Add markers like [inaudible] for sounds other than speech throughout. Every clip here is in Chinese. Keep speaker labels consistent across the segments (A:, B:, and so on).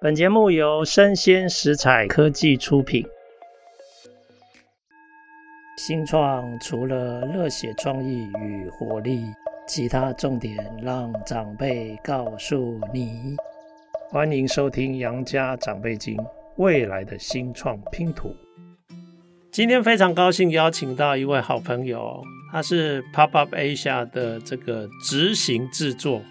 A: 本节目由生鲜食材科技出品。新创除了热血创意与活力，其他重点让长辈告诉你。欢迎收听《杨家长辈经》，未来的新创拼图。今天非常高兴邀请到一位好朋友，他是 Pop-Up Asia 的这个执行制作。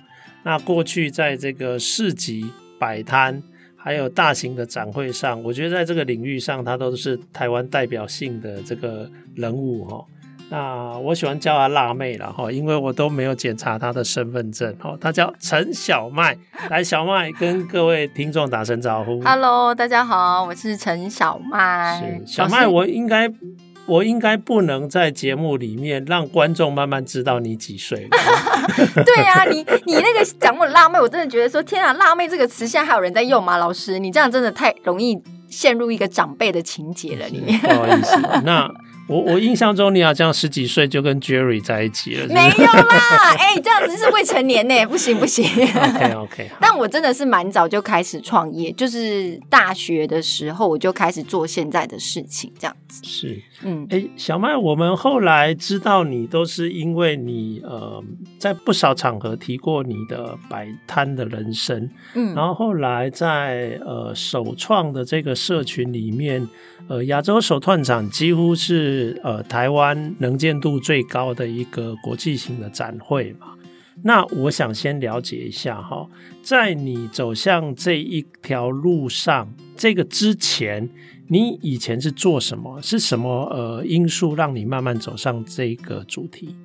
A: 那过去在这个市集摆摊。还有大型的展会上，我觉得在这个领域上，他都是台湾代表性的这个人物哈。那我喜欢叫他辣妹了哈，因为我都没有检查他的身份证哈。他叫陈小麦，来，小麦跟各位听众打声招呼。
B: Hello，大家好，我是陈小麦。
A: 是小麦，我应该。我应该不能在节目里面让观众慢慢知道你几岁。[laughs]
B: 对呀、啊，你你那个讲我辣妹，我真的觉得说天啊，辣妹这个词现在还有人在用吗？老师，你这样真的太容易陷入一个长辈的情节了。你
A: 不好意思，那。[laughs] 我我印象中你好像十几岁就跟 Jerry 在一起了？
B: 没有啦，哎、欸，这样子是未成年呢，不行不行。
A: OK OK，[laughs]
B: 但我真的是蛮早就开始创业，就是大学的时候我就开始做现在的事情，这样子。
A: 是，嗯，哎、欸，小麦，我们后来知道你都是因为你呃，在不少场合提过你的摆摊的人生，嗯，然后后来在呃首创的这个社群里面。呃，亚洲手创展几乎是是呃台湾能见度最高的一个国际型的展会嘛。那我想先了解一下哈，在你走向这一条路上，这个之前，你以前是做什么？是什么呃因素让你慢慢走上这个主题？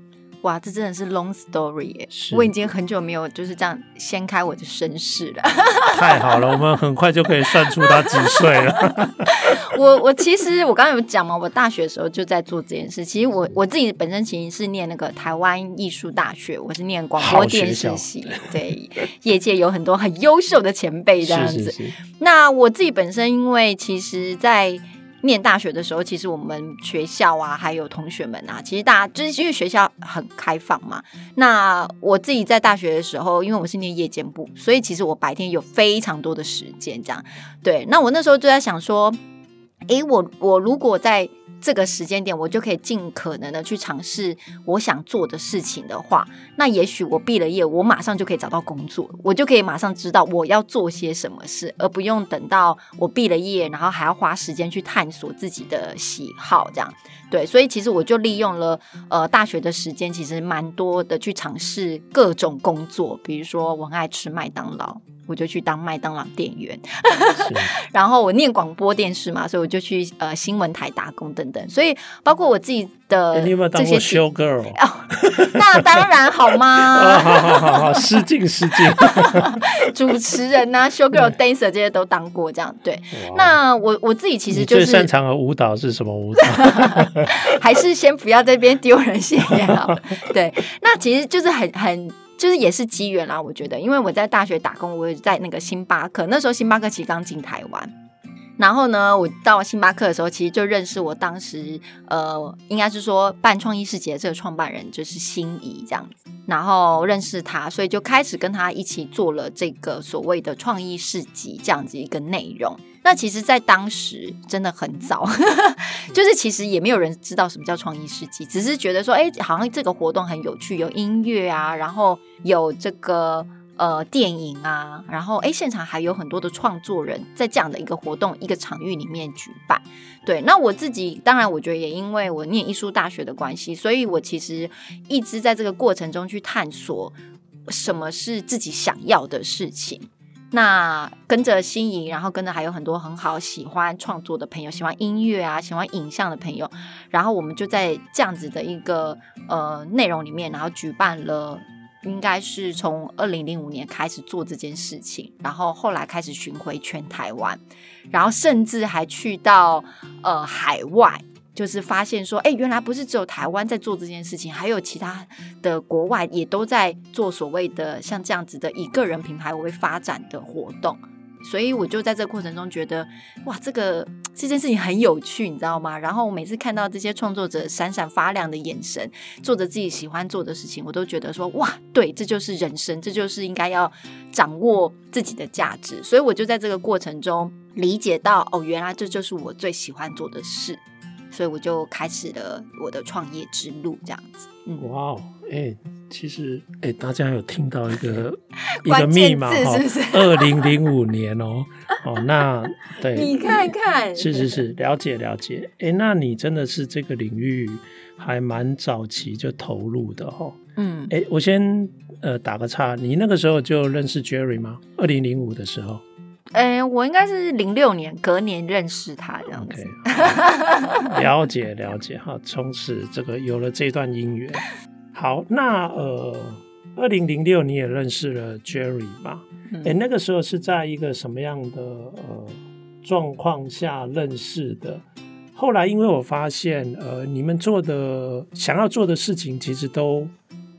B: 哇，这真的是 long story 耶！我已经很久没有就是这样掀开我的身世了。[laughs]
A: 太好了，我们很快就可以算出他几岁了。[laughs]
B: 我我其实我刚刚有讲嘛，我大学的时候就在做这件事。其实我我自己本身其实是念那个台湾艺术大学，我是念广播电视系。对，业界有很多很优秀的前辈这样子。是是是。那我自己本身因为其实，在念大学的时候，其实我们学校啊，还有同学们啊，其实大家就是因为学校很开放嘛。那我自己在大学的时候，因为我是念夜间部，所以其实我白天有非常多的时间，这样。对，那我那时候就在想说，诶，我我如果在这个时间点，我就可以尽可能的去尝试我想做的事情的话，那也许我毕了业，我马上就可以找到工作，我就可以马上知道我要做些什么事，而不用等到我毕了业，然后还要花时间去探索自己的喜好，这样。对，所以其实我就利用了呃大学的时间，其实蛮多的去尝试各种工作，比如说我很爱吃麦当劳。我就去当麦当劳店员，[laughs] 然后我念广播电视嘛，所以我就去呃新闻台打工等等。所以包括我自己的这些，欸、你有没有当过 show girl？哦，那当然好吗？
A: 哦、好好好好，失敬失敬。[laughs]
B: 主持人呐、啊、，show girl、dancer 这些都当过，这样对。那我我自己其实就是
A: 最擅长的舞蹈是什么舞蹈？[laughs]
B: 还是先不要这边丢人现眼好。对，那其实就是很很。就是也是机缘啦，我觉得，因为我在大学打工，我也在那个星巴克，那时候星巴克其实刚进台湾，然后呢，我到星巴克的时候，其实就认识我当时呃，应该是说办创意市集的这个创办人，就是心仪这样子，然后认识他，所以就开始跟他一起做了这个所谓的创意市集这样子一个内容。那其实，在当时真的很早，[laughs] 就是其实也没有人知道什么叫创意市集，只是觉得说，哎，好像这个活动很有趣，有音乐啊，然后有这个呃电影啊，然后哎，现场还有很多的创作人在这样的一个活动一个场域里面举办。对，那我自己当然，我觉得也因为我念艺术大学的关系，所以我其实一直在这个过程中去探索什么是自己想要的事情。那跟着心仪，然后跟着还有很多很好喜欢创作的朋友，喜欢音乐啊，喜欢影像的朋友，然后我们就在这样子的一个呃内容里面，然后举办了，应该是从二零零五年开始做这件事情，然后后来开始巡回全台湾，然后甚至还去到呃海外。就是发现说，哎，原来不是只有台湾在做这件事情，还有其他的国外也都在做所谓的像这样子的以个人品牌为发展的活动。所以我就在这个过程中觉得，哇，这个这件事情很有趣，你知道吗？然后我每次看到这些创作者闪闪发亮的眼神，做着自己喜欢做的事情，我都觉得说哇，对，这就是人生，这就是应该要掌握自己的价值。所以我就在这个过程中理解到，哦，原来这就是我最喜欢做的事，所以我就开始了我的创业之路，这样子。嗯，
A: 哇哦，哎。其实，哎，大家有听到一个 [laughs] 一个密码哈，二零零五年哦，哦，那 [laughs] 对，
B: 你看看，
A: 是是是，了解了解，哎，那你真的是这个领域还蛮早期就投入的哈，
B: 嗯，
A: 哎，我先呃打个岔，你那个时候就认识 Jerry 吗？二零零五的时候，
B: 哎，我应该是零六年隔年认识他这样子
A: ，okay, [laughs] 了解了解哈，从此这个有了这段姻缘。好，那呃，二零零六你也认识了 Jerry 吧？哎、嗯欸，那个时候是在一个什么样的呃状况下认识的？后来因为我发现，呃，你们做的想要做的事情，其实都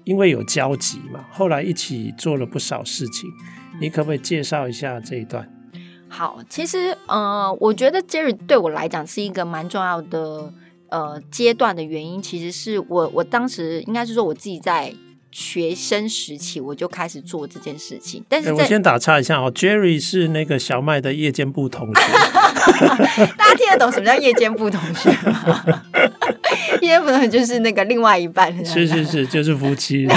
A: 因为有交集嘛，后来一起做了不少事情。你可不可以介绍一下这一段？
B: 好，其实呃，我觉得 Jerry 对我来讲是一个蛮重要的。呃，阶段的原因其实是我，我当时应该是说我自己在学生时期我就开始做这件事情。但是、欸，我
A: 先打岔一下哦，Jerry 是那个小麦的夜间部同学，[laughs]
B: 大家听得懂什么叫夜间部同学吗？夜间部同学就是那个另外一半，
A: 是是是，[laughs] 就是夫妻。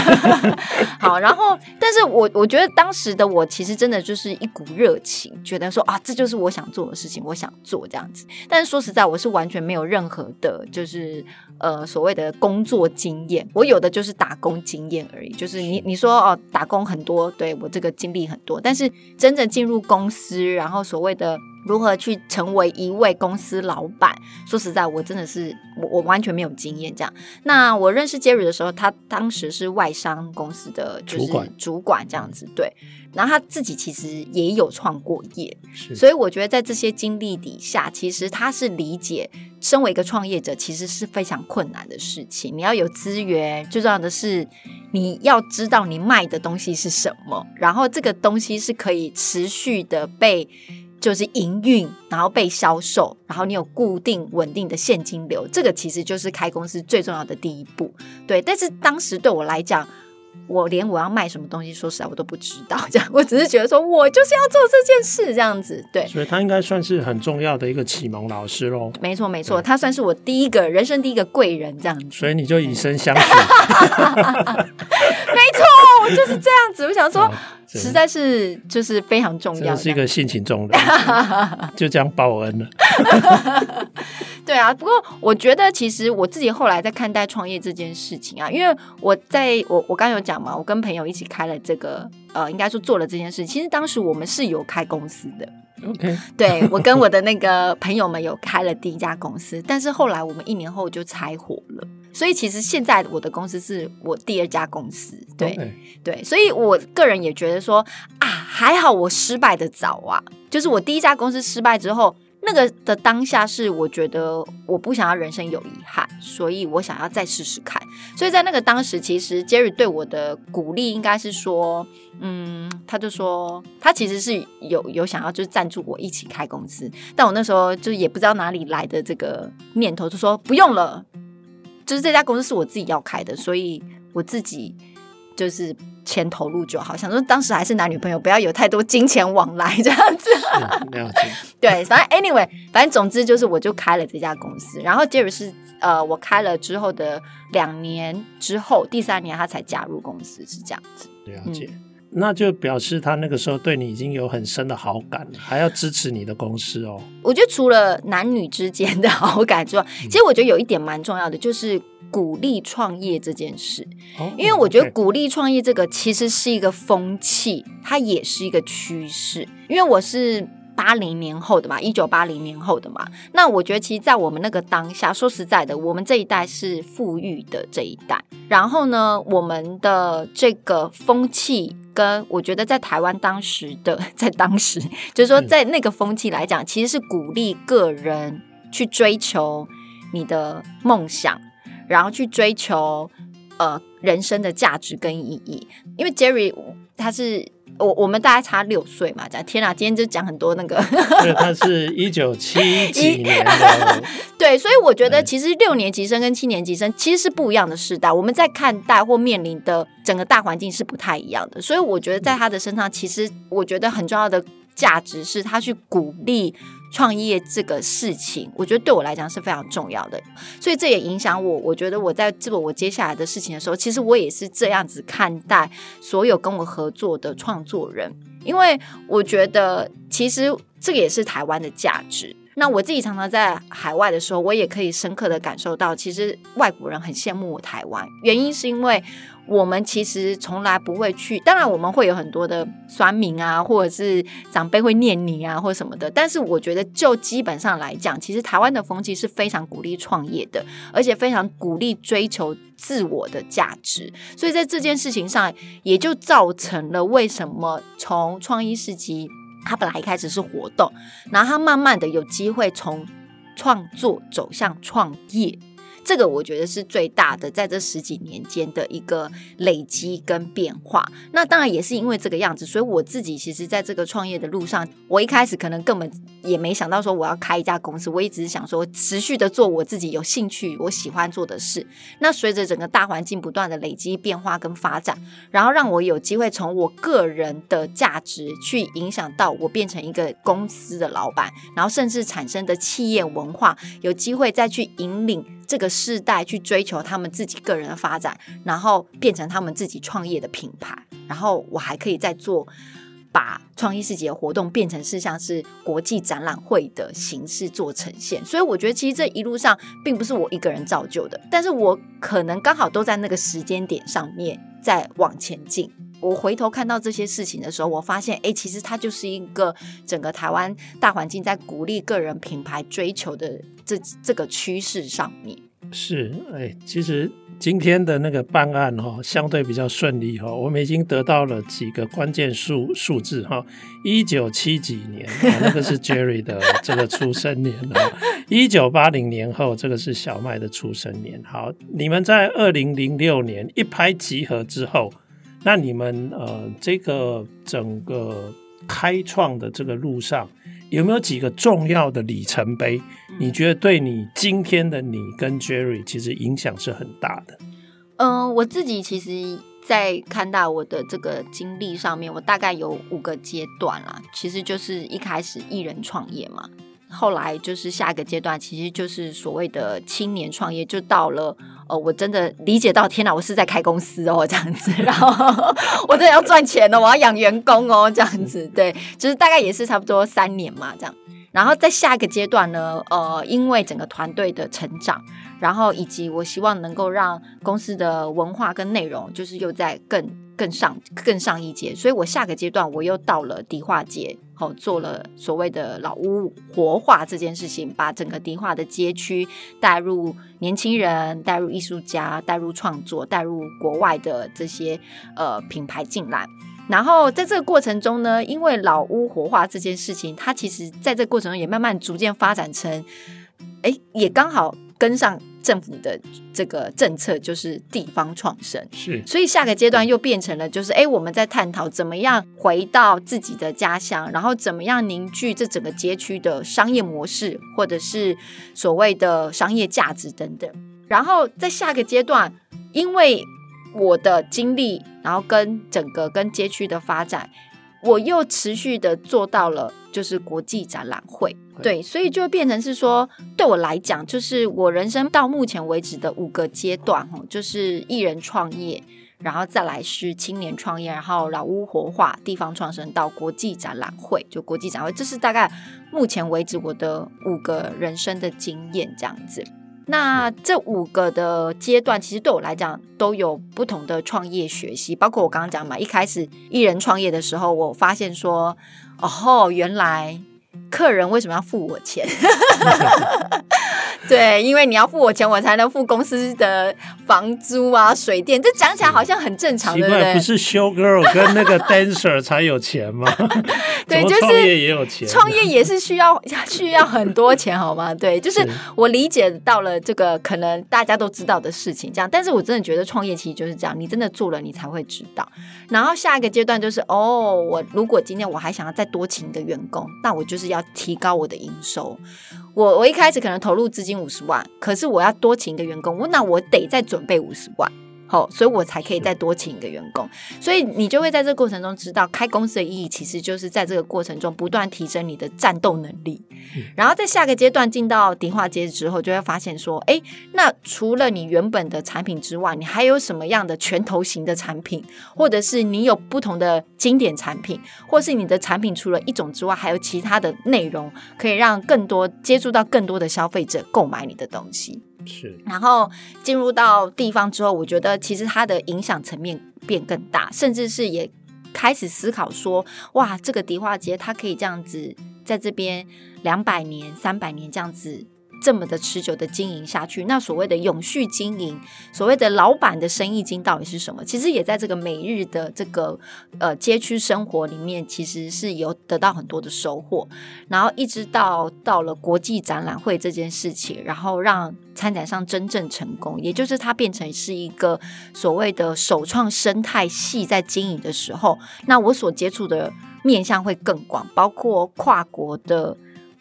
A: [laughs]
B: 好，然后，但是我我觉得当时的我其实真的就是一股热情，觉得说啊，这就是我想做的事情，我想做这样子。但是说实在，我是完全没有任何的，就是呃所谓的工作经验，我有的就是打工经验而已。就是你你说哦，打工很多，对，我这个经历很多，但是真正进入公司，然后所谓的。如何去成为一位公司老板？说实在，我真的是我我完全没有经验。这样，那我认识 Jerry 的时候，他当时是外商公司的就是主管这样子，对。然后他自己其实也有创过业，所以我觉得在这些经历底下，其实他是理解身为一个创业者其实是非常困难的事情。你要有资源，最重要的是你要知道你卖的东西是什么，然后这个东西是可以持续的被。就是营运，然后被销售，然后你有固定稳定的现金流，这个其实就是开公司最重要的第一步。对，但是当时对我来讲，我连我要卖什么东西，说实在我都不知道。这样，我只是觉得说我就是要做这件事，这样子。对，
A: 所以他应该算是很重要的一个启蒙老师喽。
B: 没错，没错，他算是我第一个人生第一个贵人，这样子。
A: 所以你就以身相许。[laughs]
B: 没错，我就是这样子。我想说。实在是就是非常重要，
A: 这是一个性情中人，[laughs] 就这样报恩了。[laughs]
B: 对啊，不过我觉得其实我自己后来在看待创业这件事情啊，因为我在我我刚刚有讲嘛，我跟朋友一起开了这个呃，应该说做了这件事。其实当时我们是有开公司的
A: ，OK，
B: 对，我跟我的那个朋友们有开了第一家公司，但是后来我们一年后就拆伙了。所以其实现在我的公司是我第二家公司，对.对，所以我个人也觉得说啊，还好我失败的早啊，就是我第一家公司失败之后，那个的当下是我觉得我不想要人生有遗憾，所以我想要再试试看。所以在那个当时，其实 Jerry 对我的鼓励应该是说，嗯，他就说他其实是有有想要就是赞助我一起开公司，但我那时候就也不知道哪里来的这个念头，就说不用了。就是这家公司是我自己要开的，所以我自己就是钱投入就好。想说当时还是男女朋友，不要有太多金钱往来这样子。[laughs] 对，反正 anyway，反正总之就是我就开了这家公司。然后 Jerry 是呃，我开了之后的两年之后，第三年他才加入公司，是这样子。
A: 了解。嗯那就表示他那个时候对你已经有很深的好感了，还要支持你的公司哦。
B: 我觉得除了男女之间的好感之外，嗯、其实我觉得有一点蛮重要的，就是鼓励创业这件事。哦、因为我觉得鼓励创业这个其实是一个风气，它也是一个趋势。因为我是八零年后的嘛，一九八零年后的嘛。那我觉得其实，在我们那个当下，说实在的，我们这一代是富裕的这一代。然后呢，我们的这个风气。跟我觉得在台湾当时的，在当时就是说，在那个风气来讲，其实是鼓励个人去追求你的梦想，然后去追求呃人生的价值跟意义。因为 Jerry 他是我我们大概差六岁嘛，讲天哪，今天就讲很多那个。
A: 对，他是 [laughs] 一九七几年的。[laughs]
B: 对，所以我觉得其实六年级生跟七年级生其实是不一样的世代，我们在看待或面临的整个大环境是不太一样的。所以我觉得在他的身上，其实我觉得很重要的价值是他去鼓励。创业这个事情，我觉得对我来讲是非常重要的，所以这也影响我。我觉得我在做我接下来的事情的时候，其实我也是这样子看待所有跟我合作的创作人，因为我觉得其实这个也是台湾的价值。那我自己常常在海外的时候，我也可以深刻的感受到，其实外国人很羡慕我台湾，原因是因为。我们其实从来不会去，当然我们会有很多的酸民啊，或者是长辈会念你啊，或什么的。但是我觉得，就基本上来讲，其实台湾的风气是非常鼓励创业的，而且非常鼓励追求自我的价值。所以在这件事情上，也就造成了为什么从创意市集，它本来一开始是活动，然后它慢慢的有机会从创作走向创业。这个我觉得是最大的，在这十几年间的一个累积跟变化。那当然也是因为这个样子，所以我自己其实在这个创业的路上，我一开始可能根本也没想到说我要开一家公司，我一直想说持续的做我自己有兴趣、我喜欢做的事。那随着整个大环境不断的累积变化跟发展，然后让我有机会从我个人的价值去影响到我变成一个公司的老板，然后甚至产生的企业文化，有机会再去引领。这个世代去追求他们自己个人的发展，然后变成他们自己创业的品牌，然后我还可以再做把创意市集的活动变成是像是国际展览会的形式做呈现。所以我觉得其实这一路上并不是我一个人造就的，但是我可能刚好都在那个时间点上面在往前进。我回头看到这些事情的时候，我发现，哎，其实它就是一个整个台湾大环境在鼓励个人品牌追求的这这个趋势上面。
A: 是，哎，其实今天的那个办案哈、哦，相对比较顺利哈、哦，我们已经得到了几个关键数数字哈，一九七几年，那个是 Jerry 的 [laughs] 这个出生年哈，一九八零年后，这个是小麦的出生年。好，你们在二零零六年一拍即合之后。那你们呃，这个整个开创的这个路上，有没有几个重要的里程碑？你觉得对你今天的你跟 Jerry 其实影响是很大的？
B: 嗯、呃，我自己其实，在看到我的这个经历上面，我大概有五个阶段啦。其实就是一开始艺人创业嘛，后来就是下一个阶段，其实就是所谓的青年创业，就到了。哦，我真的理解到，天哪，我是在开公司哦，这样子，[laughs] 然后我真的要赚钱了，我要养员工哦，这样子，对，就是大概也是差不多三年嘛，这样。然后在下一个阶段呢，呃，因为整个团队的成长，然后以及我希望能够让公司的文化跟内容，就是又在更更上更上一阶，所以我下个阶段我又到了迪化街。好，做了所谓的老屋活化这件事情，把整个迪化的街区带入年轻人，带入艺术家，带入创作，带入国外的这些呃品牌进来。然后在这个过程中呢，因为老屋活化这件事情，它其实在这个过程中也慢慢逐渐发展成，哎，也刚好跟上。政府的这个政策就是地方创生，
A: 是，
B: 所以下个阶段又变成了，就是哎，我们在探讨怎么样回到自己的家乡，然后怎么样凝聚这整个街区的商业模式，或者是所谓的商业价值等等。然后在下个阶段，因为我的经历，然后跟整个跟街区的发展。我又持续的做到了，就是国际展览会，对，所以就变成是说，对我来讲，就是我人生到目前为止的五个阶段，就是艺人创业，然后再来是青年创业，然后老屋活化、地方创生到国际展览会，就国际展会，这是大概目前为止我的五个人生的经验，这样子。那这五个的阶段，其实对我来讲都有不同的创业学习，包括我刚刚讲嘛，一开始艺人创业的时候，我发现说，哦，原来客人为什么要付我钱？[laughs] 对，因为你要付我钱，我才能付公司的房租啊、水电。这讲起来好像很正常，对不对？
A: 不是 show girl 跟那个 dancer 才有钱吗？[laughs]
B: 对，就是
A: 创业也有钱，
B: 创业也是需要 [laughs] 需要很多钱，好吗？对，就是我理解到了这个可能大家都知道的事情，这样。但是我真的觉得创业其实就是这样，你真的做了，你才会知道。然后下一个阶段就是，哦，我如果今天我还想要再多请一个员工，那我就是要提高我的营收。我我一开始可能投入资金五十万，可是我要多请一个员工，我那我得再准备五十万。好，所以我才可以再多请一个员工，所以你就会在这个过程中知道，开公司的意义其实就是在这个过程中不断提升你的战斗能力。然后在下个阶段进到迪化街之后，就会发现说，哎，那除了你原本的产品之外，你还有什么样的拳头型的产品，或者是你有不同的经典产品，或是你的产品除了一种之外，还有其他的内容，可以让更多接触到更多的消费者购买你的东西。
A: 是，
B: 然后进入到地方之后，我觉得其实它的影响层面变更大，甚至是也开始思考说，哇，这个迪化街它可以这样子在这边两百年、三百年这样子。这么的持久的经营下去，那所谓的永续经营，所谓的老板的生意经到底是什么？其实也在这个每日的这个呃街区生活里面，其实是有得到很多的收获。然后一直到到了国际展览会这件事情，然后让参展商真正成功，也就是它变成是一个所谓的首创生态系在经营的时候，那我所接触的面向会更广，包括跨国的。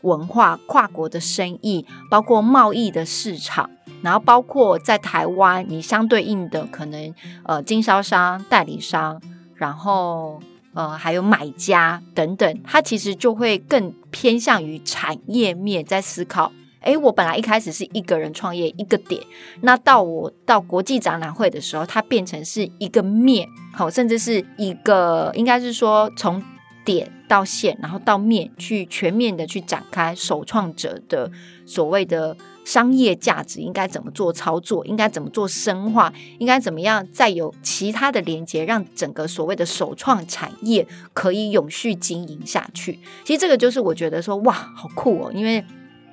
B: 文化跨国的生意，包括贸易的市场，然后包括在台湾，你相对应的可能呃经销商、代理商，然后呃还有买家等等，它其实就会更偏向于产业面在思考。诶，我本来一开始是一个人创业一个点，那到我到国际展览会的时候，它变成是一个面，好，甚至是一个应该是说从。点到线，然后到面去全面的去展开首创者的所谓的商业价值应该怎么做操作，应该怎么做深化，应该怎么样再有其他的连接，让整个所谓的首创产业可以永续经营下去。其实这个就是我觉得说哇，好酷哦！因为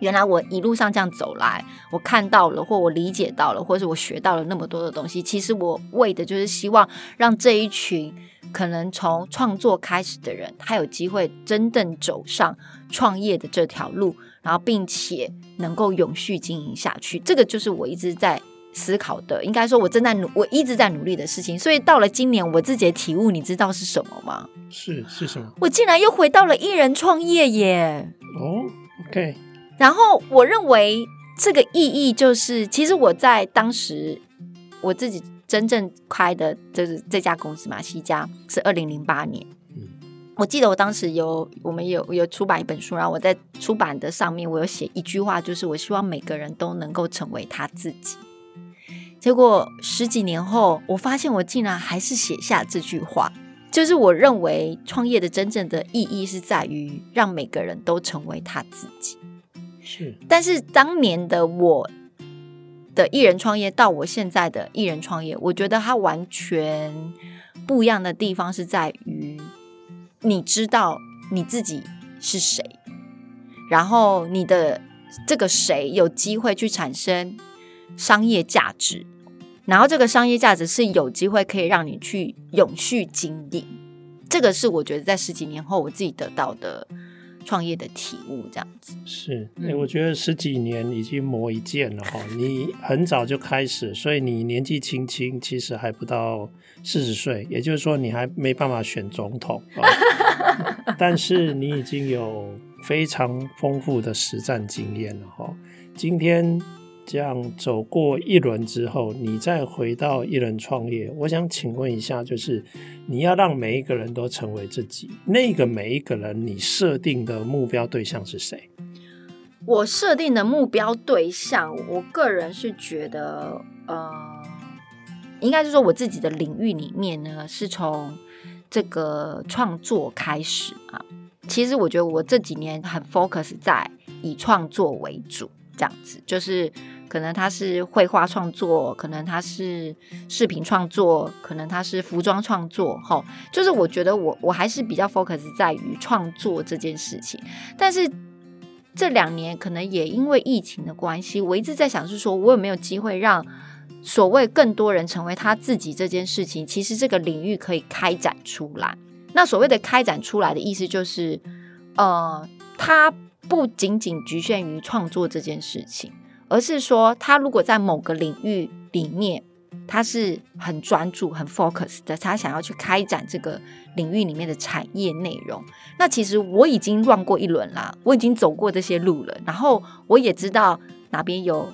B: 原来我一路上这样走来，我看到了，或我理解到了，或是我学到了那么多的东西。其实我为的就是希望让这一群。可能从创作开始的人，他有机会真正走上创业的这条路，然后并且能够永续经营下去。这个就是我一直在思考的，应该说我正在努，我一直在努力的事情。所以到了今年，我自己的体悟，你知道是什么吗？
A: 是是什么？
B: 我竟然又回到了一人创业耶！
A: 哦，OK。然
B: 后我认为这个意义就是，其实我在当时我自己。真正开的就是这家公司嘛，西家是二零零八年。嗯，我记得我当时有我们有有出版一本书，然后我在出版的上面我有写一句话，就是我希望每个人都能够成为他自己。结果十几年后，我发现我竟然还是写下这句话，就是我认为创业的真正的意义是在于让每个人都成为他自己。
A: 是，
B: 但是当年的我。的艺人创业到我现在的艺人创业，我觉得它完全不一样的地方是在于，你知道你自己是谁，然后你的这个谁有机会去产生商业价值，然后这个商业价值是有机会可以让你去永续经营，这个是我觉得在十几年后我自己得到的。创业的体悟这样子
A: 是，哎、欸，我觉得十几年已经磨一剑了哈。[laughs] 你很早就开始，所以你年纪轻轻，其实还不到四十岁，也就是说你还没办法选总统啊。[laughs] 但是你已经有非常丰富的实战经验了哈。今天。这样走过一轮之后，你再回到一人创业，我想请问一下，就是你要让每一个人都成为自己，那个每一个人，你设定的目标对象是谁？
B: 我设定的目标对象，我个人是觉得，呃，应该是说我自己的领域里面呢，是从这个创作开始啊。其实我觉得我这几年很 focus 在以创作为主。这样子就是，可能他是绘画创作，可能他是视频创作，可能他是服装创作，齁，就是我觉得我我还是比较 focus 在于创作这件事情。但是这两年可能也因为疫情的关系，我一直在想是说，我有没有机会让所谓更多人成为他自己这件事情，其实这个领域可以开展出来。那所谓的开展出来的意思就是，呃，他不仅仅局限于创作这件事情，而是说，他如果在某个领域里面。他是很专注、很 focus 的，他想要去开展这个领域里面的产业内容。那其实我已经乱过一轮啦，我已经走过这些路了，然后我也知道哪边有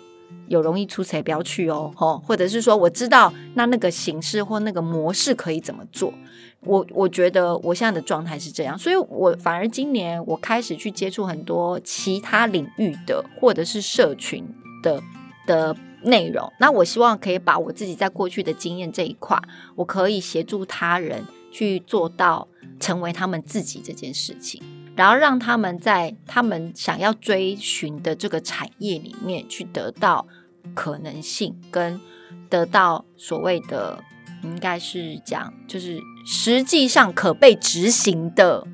B: 有容易出错，不要去哦，吼，或者是说我知道那那个形式或那个模式可以怎么做。我我觉得我现在的状态是这样，所以我反而今年我开始去接触很多其他领域的或者是社群的的。内容，那我希望可以把我自己在过去的经验这一块，我可以协助他人去做到成为他们自己这件事情，然后让他们在他们想要追寻的这个产业里面去得到可能性，跟得到所谓的应该是讲，就是实际上可被执行的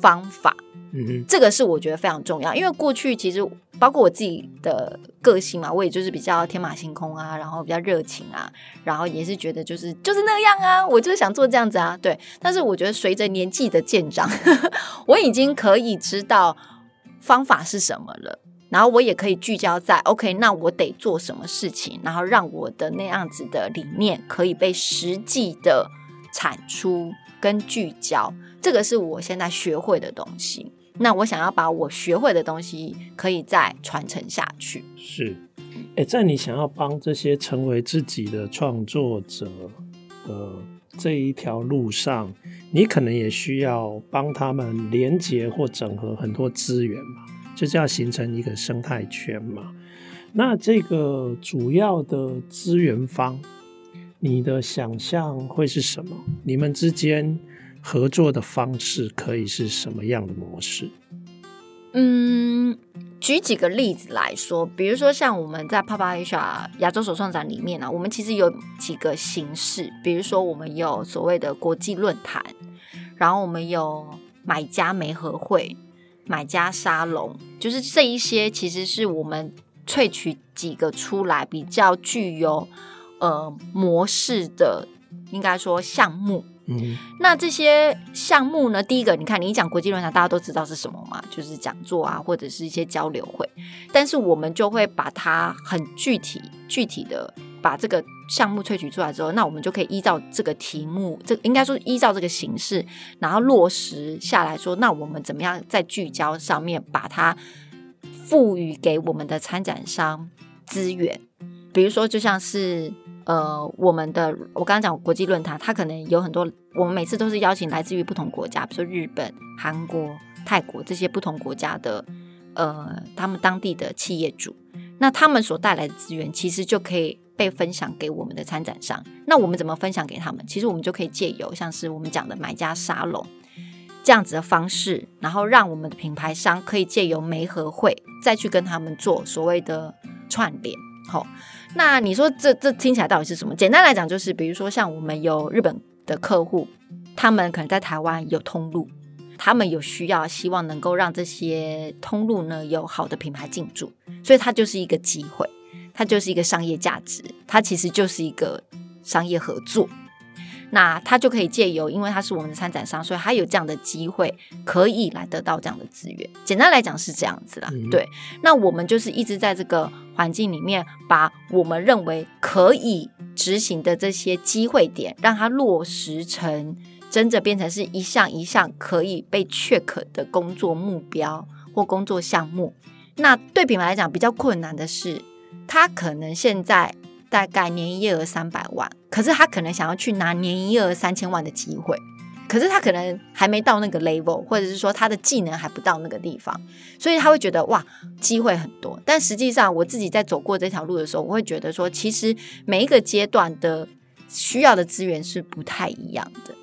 B: 方法。嗯哼，这个是我觉得非常重要，因为过去其实包括我自己的个性嘛，我也就是比较天马行空啊，然后比较热情啊，然后也是觉得就是就是那样啊，我就是想做这样子啊，对。但是我觉得随着年纪的渐长，[laughs] 我已经可以知道方法是什么了，然后我也可以聚焦在 OK，那我得做什么事情，然后让我的那样子的理念可以被实际的产出跟聚焦，这个是我现在学会的东西。那我想要把我学会的东西，可以再传承下去。
A: 是，哎，在你想要帮这些成为自己的创作者的这一条路上，你可能也需要帮他们连接或整合很多资源嘛，就是要形成一个生态圈嘛。那这个主要的资源方，你的想象会是什么？你们之间？合作的方式可以是什么样的模式？
B: 嗯，举几个例子来说，比如说像我们在 PAPA-Asia 亚洲手创展里面呢、啊，我们其实有几个形式，比如说我们有所谓的国际论坛，然后我们有买家媒合会、买家沙龙，就是这一些其实是我们萃取几个出来比较具有呃模式的，应该说项目。嗯，那这些项目呢？第一个，你看，你一讲国际论坛，大家都知道是什么嘛？就是讲座啊，或者是一些交流会。但是我们就会把它很具体、具体的把这个项目萃取出来之后，那我们就可以依照这个题目，这应该说依照这个形式，然后落实下来说，那我们怎么样在聚焦上面把它赋予给我们的参展商资源？比如说，就像是。呃，我们的我刚刚讲国际论坛，它可能有很多，我们每次都是邀请来自于不同国家，比如说日本、韩国、泰国这些不同国家的，呃，他们当地的企业主，那他们所带来的资源，其实就可以被分享给我们的参展商。那我们怎么分享给他们？其实我们就可以借由像是我们讲的买家沙龙这样子的方式，然后让我们的品牌商可以借由媒合会再去跟他们做所谓的串联，好。那你说这这听起来到底是什么？简单来讲，就是比如说像我们有日本的客户，他们可能在台湾有通路，他们有需要，希望能够让这些通路呢有好的品牌进驻，所以它就是一个机会，它就是一个商业价值，它其实就是一个商业合作。那他就可以借由，因为他是我们的参展商，所以他有这样的机会可以来得到这样的资源。简单来讲是这样子啦，对。那我们就是一直在这个环境里面，把我们认为可以执行的这些机会点，让它落实成真的变成是一项一项可以被 check 的工作目标或工作项目。那对品牌来讲比较困难的是，他可能现在。大概年营业额三百万，可是他可能想要去拿年营业额三千万的机会，可是他可能还没到那个 level，或者是说他的技能还不到那个地方，所以他会觉得哇，机会很多。但实际上，我自己在走过这条路的时候，我会觉得说，其实每一个阶段的需要的资源是不太一样的。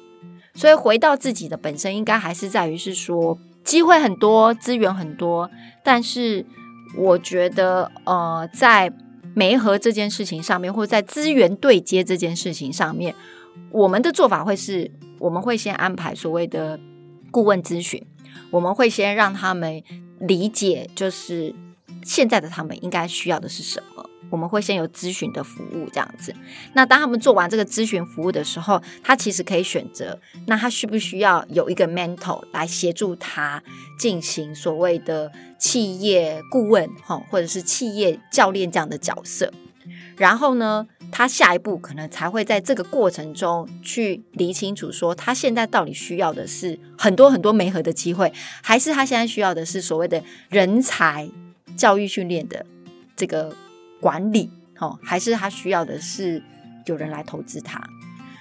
B: 所以回到自己的本身，应该还是在于是说，机会很多，资源很多，但是我觉得呃，在媒合这件事情上面，或者在资源对接这件事情上面，我们的做法会是，我们会先安排所谓的顾问咨询，我们会先让他们理解，就是现在的他们应该需要的是什么。我们会先有咨询的服务这样子。那当他们做完这个咨询服务的时候，他其实可以选择，那他需不需要有一个 mentor 来协助他进行所谓的企业顾问哈，或者是企业教练这样的角色。然后呢，他下一步可能才会在这个过程中去理清楚，说他现在到底需要的是很多很多媒合的机会，还是他现在需要的是所谓的人才教育训练的这个。管理，哦，还是他需要的是有人来投资他，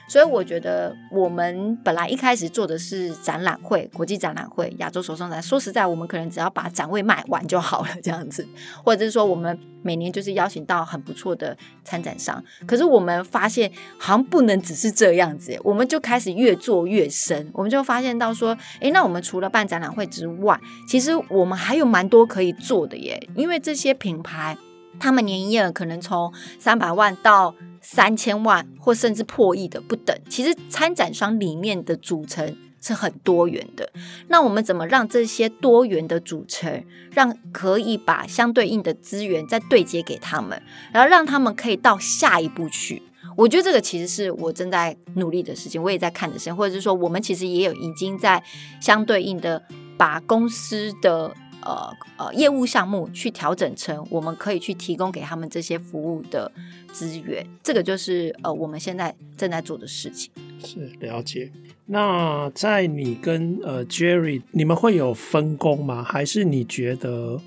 B: 所以我觉得我们本来一开始做的是展览会、国际展览会、亚洲手创展。说实在，我们可能只要把展位卖完就好了，这样子，或者是说我们每年就是邀请到很不错的参展商。可是我们发现好像不能只是这样子，我们就开始越做越深，我们就发现到说，诶，那我们除了办展览会之外，其实我们还有蛮多可以做的耶，因为这些品牌。他们年营业额可能从三百万到三千万，或甚至破亿的不等。其实参展商里面的组成是很多元的。那我们怎么让这些多元的组成，让可以把相对应的资源再对接给他们，然后让他们可以到下一步去？我觉得这个其实是我正在努力的事情，我也在看的事情，或者是说我们其实也有已经在相对应的把公司的。呃呃，业务项目去调整成我们可以去提供给他们这些服务的资源，这个就是呃我们现在正在做的事情。
A: 是了解。那在你跟呃 Jerry，你们会有分工吗？还是你觉得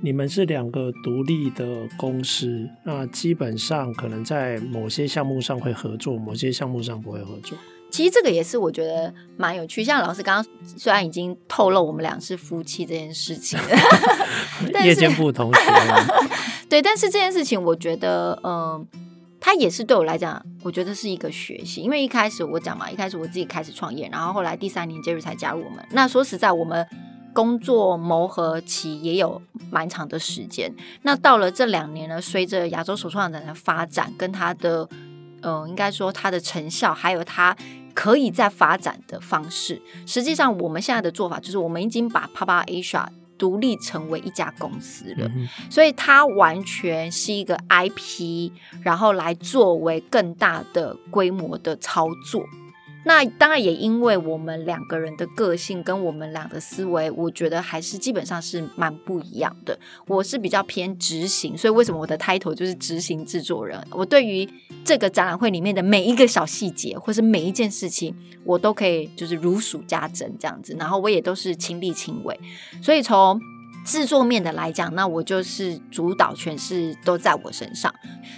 A: 你们是两个独立的公司？那基本上可能在某些项目上会合作，某些项目上不会合作。
B: 其实这个也是我觉得蛮有趣，像老师刚刚虽然已经透露我们俩是夫妻这件事情，[laughs]
A: 夜间部同学，[laughs]
B: 对，但是这件事情我觉得，嗯、呃，它也是对我来讲，我觉得是一个学习，因为一开始我讲嘛，一开始我自己开始创业，然后后来第三年 Jerry 才加入我们。那说实在，我们工作磨合期也有蛮长的时间。那到了这两年呢，随着亚洲首创展的发展，跟它的嗯、呃，应该说它的成效，还有它可以再发展的方式。实际上，我们现在的做法就是，我们已经把 Papa Asia 独立成为一家公司了，嗯、所以它完全是一个 IP，然后来作为更大的规模的操作。那当然也因为我们两个人的个性跟我们俩的思维，我觉得还是基本上是蛮不一样的。我是比较偏执行，所以为什么我的 title 就是执行制作人？我对于这个展览会里面的每一个小细节，或是每一件事情，我都可以就是如数家珍这样子。然后我也都是亲力亲为，所以从制作面的来讲，那我就是主导权是都在我身上。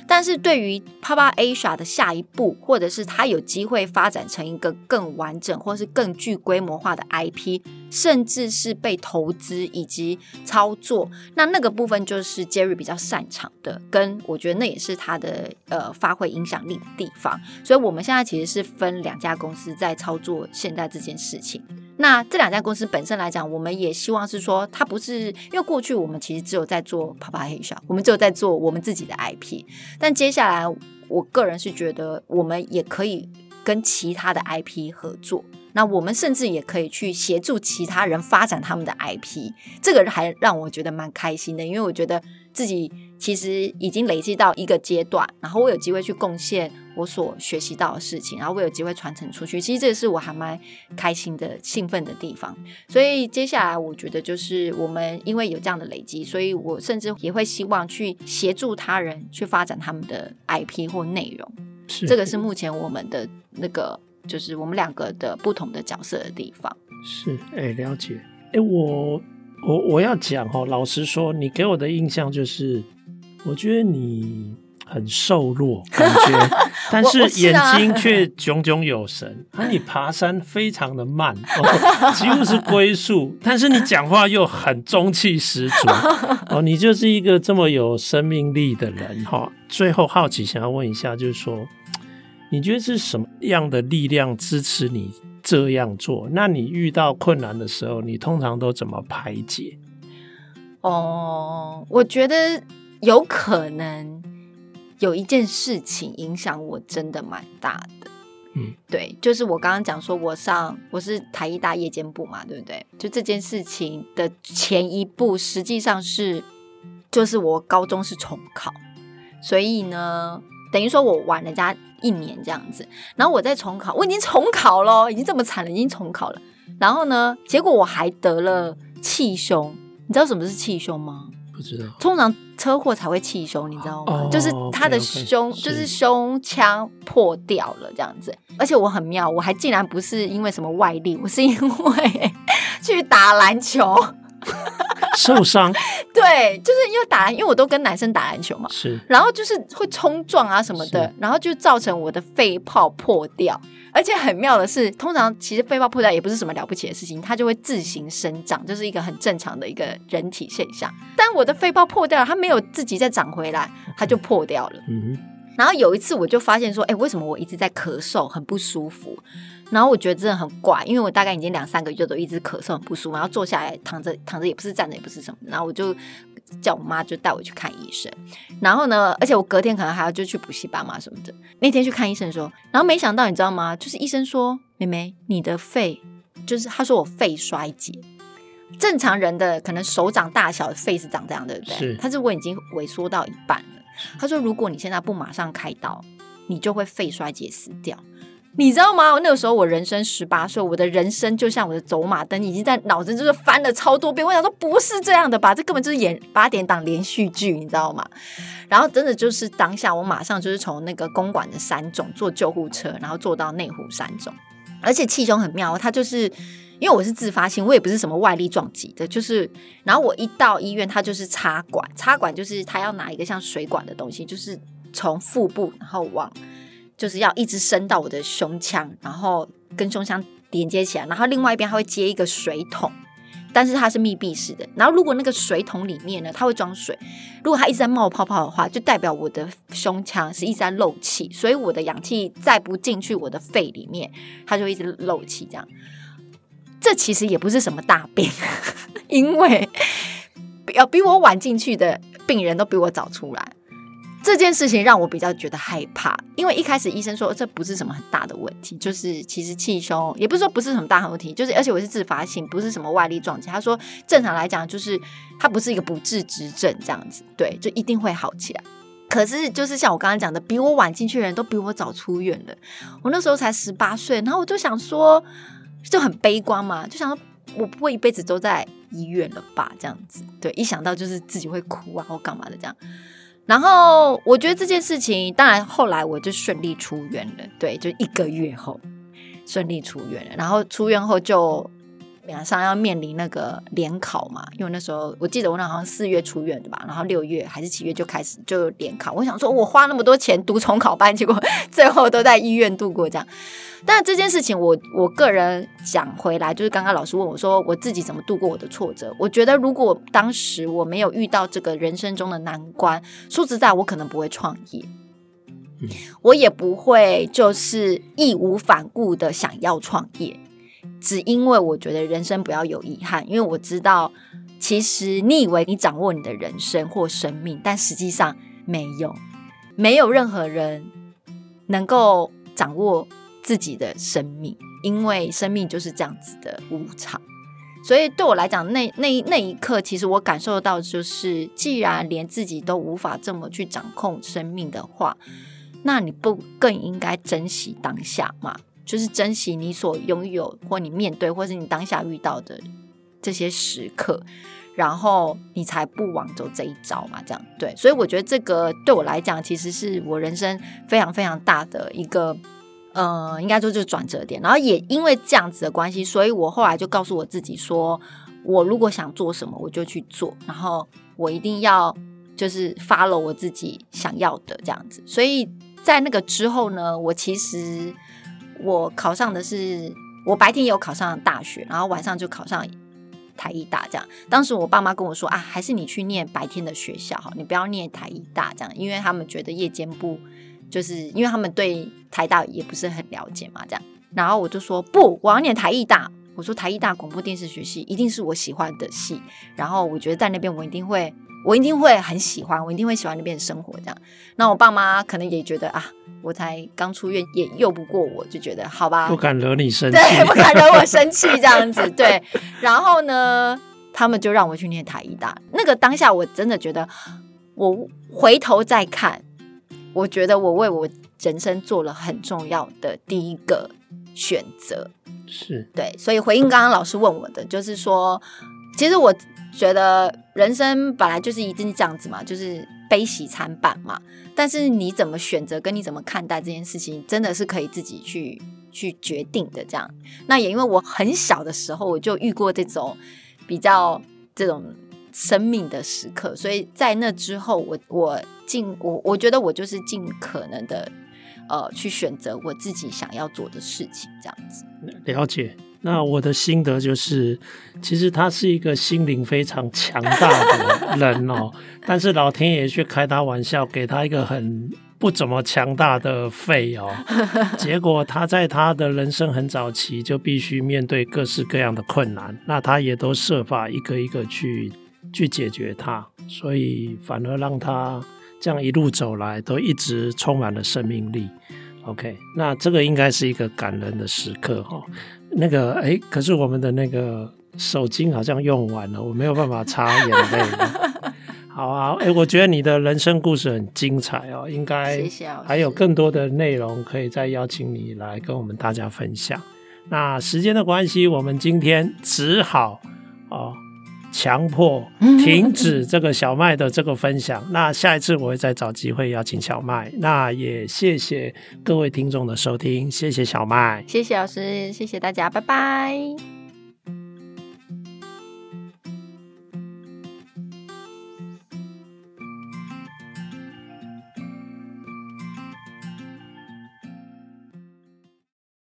B: 但是对于 Papa Asia 的下一步，或者是他有机会发展成一个更完整，或是更具规模化的 IP，甚至是被投资以及操作，那那个部分就是 Jerry 比较擅长的，跟我觉得那也是他的呃发挥影响力的地方。所以我们现在其实是分两家公司在操作现在这件事情。那这两家公司本身来讲，我们也希望是说，它不是因为过去我们其实只有在做 Papa Asia，我们只有在做我们自己的 IP。但接下来，我个人是觉得，我们也可以跟其他的 IP 合作。那我们甚至也可以去协助其他人发展他们的 IP，这个还让我觉得蛮开心的，因为我觉得自己其实已经累积到一个阶段，然后我有机会去贡献我所学习到的事情，然后我有机会传承出去，其实这个是我还蛮开心的、兴奋的地方。所以接下来我觉得就是我们因为有这样的累积，所以我甚至也会希望去协助他人去发展他们的 IP 或内容，是这个是目前我们的那个。就是我们两个的不同的角色的地方。
A: 是，哎、欸，了解。哎、欸，我我我要讲哦，老实说，你给我的印象就是，我觉得你很瘦弱，[laughs] 感觉，[laughs] 但是眼睛却炯炯有神。[laughs] 啊，你爬山非常的慢，哦、几乎是龟速，但是你讲话又很中气十足。哦，你就是一个这么有生命力的人哈、哦。最后好奇想要问一下，就是说。你觉得是什么样的力量支持你这样做？那你遇到困难的时候，你通常都怎么排解？
B: 哦，我觉得有可能有一件事情影响我真的蛮大的。
A: 嗯，
B: 对，就是我刚刚讲说，我上我是台艺大夜间部嘛，对不对？就这件事情的前一步，实际上是就是我高中是重考，所以呢，等于说我晚人家一年这样子。然后我再重考，我已经重考了，已经这么惨了，已经重考了。然后呢，结果我还得了气胸，你知道什么是气胸吗？
A: 不知道，
B: 通常车祸才会气胸，你知道吗？
A: 哦、
B: 就是他的胸，okay, okay, 就是胸腔破掉了这样子。而且我很妙，我还竟然不是因为什么外力，我是因为 [laughs] 去打篮球
A: 受伤。[laughs]
B: 对，就是因为打篮，因为我都跟男生打篮球嘛，
A: 是，
B: 然后就是会冲撞啊什么的，然后就造成我的肺泡破掉。而且很妙的是，通常其实肺泡破掉也不是什么了不起的事情，它就会自行生长，就是一个很正常的一个人体现象。但我的肺泡破掉了，它没有自己再长回来，它就破掉了。嗯哼。然后有一次我就发现说，哎，为什么我一直在咳嗽，很不舒服？然后我觉得真的很怪，因为我大概已经两三个月都一直咳嗽，很不舒服。然后坐下来躺着，躺着也不是，站着也不是什么。然后我就。叫我妈就带我去看医生，然后呢，而且我隔天可能还要就去补习班嘛什么的。那天去看医生说，然后没想到你知道吗？就是医生说，妹妹，你的肺就是他说我肺衰竭。正常人的可能手掌大小的肺是长这样，对不对？是。他是我已经萎缩到一半了。他说如果你现在不马上开刀，你就会肺衰竭死掉。你知道吗？那个时候我人生十八岁，我的人生就像我的走马灯，已经在脑子就是翻了超多遍。我想说不是这样的吧，这根本就是演八点档连续剧，你知道吗？然后真的就是当下，我马上就是从那个公馆的三总坐救护车，然后坐到内湖三总。而且气胸很妙，它就是因为我是自发性，我也不是什么外力撞击的，就是然后我一到医院，他就是插管，插管就是他要拿一个像水管的东西，就是从腹部然后往。就是要一直伸到我的胸腔，然后跟胸腔连接起来，然后另外一边它会接一个水桶，但是它是密闭式的。然后如果那个水桶里面呢，它会装水，如果它一直在冒泡泡的话，就代表我的胸腔是一直在漏气，所以我的氧气再不进去我的肺里面，它就一直漏气。这样，这其实也不是什么大病，[laughs] 因为 [laughs] 要比我晚进去的病人都比我早出来。这件事情让我比较觉得害怕，因为一开始医生说这不是什么很大的问题，就是其实气胸也不是说不是什么大问题，就是而且我是自发性，不是什么外力撞击。他说正常来讲就是它不是一个不治之症这样子，对，就一定会好起来。可是就是像我刚刚讲的，比我晚进去的人都比我早出院了。我那时候才十八岁，然后我就想说就很悲观嘛，就想说我不会一辈子都在医院了吧？这样子，对，一想到就是自己会哭啊或干嘛的这样。然后我觉得这件事情，当然后来我就顺利出院了，对，就一个月后顺利出院了。然后出院后就马上要面临那个联考嘛，因为那时候我记得我那好像四月出院的吧，然后六月还是七月就开始就联考。我想说，我花那么多钱读重考班，结果最后都在医院度过这样。但这件事情我，我我个人讲回来，就是刚刚老师问我说，我自己怎么度过我的挫折？我觉得如果当时我没有遇到这个人生中的难关，说实在，我可能不会创业，我也不会就是义无反顾的想要创业，只因为我觉得人生不要有遗憾，因为我知道，其实你以为你掌握你的人生或生命，但实际上没有，没有任何人能够掌握。自己的生命，因为生命就是这样子的无常，所以对我来讲，那那那一刻，其实我感受到，就是既然连自己都无法这么去掌控生命的话，那你不更应该珍惜当下吗？就是珍惜你所拥有，或你面对，或是你当下遇到的这些时刻，然后你才不枉走这一遭嘛？这样对，所以我觉得这个对我来讲，其实是我人生非常非常大的一个。呃，应该说就是转折点，然后也因为这样子的关系，所以我后来就告诉我自己说，我如果想做什么，我就去做，然后我一定要就是 follow 我自己想要的这样子。所以在那个之后呢，我其实我考上的是，我白天有考上大学，然后晚上就考上台艺大这样。当时我爸妈跟我说啊，还是你去念白天的学校哈，你不要念台艺大这样，因为他们觉得夜间部。就是因为他们对台大也不是很了解嘛，这样，然后我就说不，我要念台艺大。我说台艺大广播电视学系一定是我喜欢的系，然后我觉得在那边我一定会，我一定会很喜欢，我一定会喜欢那边的生活。这样，那我爸妈可能也觉得啊，我才刚出院，也拗不过我，就觉得好吧，
A: 不敢惹你生气，
B: 对，不敢惹我生气这样子，对。然后呢，他们就让我去念台艺大。那个当下，我真的觉得，我回头再看，我觉得我为我人生做了很重要的第一个选择，
A: 是
B: 对。所以回应刚刚老师问我的，就是说，其实我觉得人生本来就是一定这样子嘛，就是。悲喜参半嘛，但是你怎么选择，跟你怎么看待这件事情，真的是可以自己去去决定的。这样，那也因为我很小的时候我就遇过这种比较这种生命的时刻，所以在那之后我，我我尽我我觉得我就是尽可能的呃去选择我自己想要做的事情，这样子。
A: 了解。那我的心得就是，其实他是一个心灵非常强大的人哦，[laughs] 但是老天爷却开他玩笑，给他一个很不怎么强大的肺哦，[laughs] 结果他在他的人生很早期就必须面对各式各样的困难，那他也都设法一个一个去去解决它，所以反而让他这样一路走来都一直充满了生命力。OK，那这个应该是一个感人的时刻哈、哦。那个哎，可是我们的那个手巾好像用完了，我没有办法擦眼泪。[laughs] 好啊，哎，我觉得你的人生故事很精彩哦，应该还有更多的内容可以再邀请你来跟我们大家分享。那时间的关系，我们今天只好哦。强迫停止这个小麦的这个分享。那下一次我会再找机会邀请小麦。那也谢谢各位听众的收听，谢谢小麦，
B: 谢谢老师，谢谢大家，拜拜。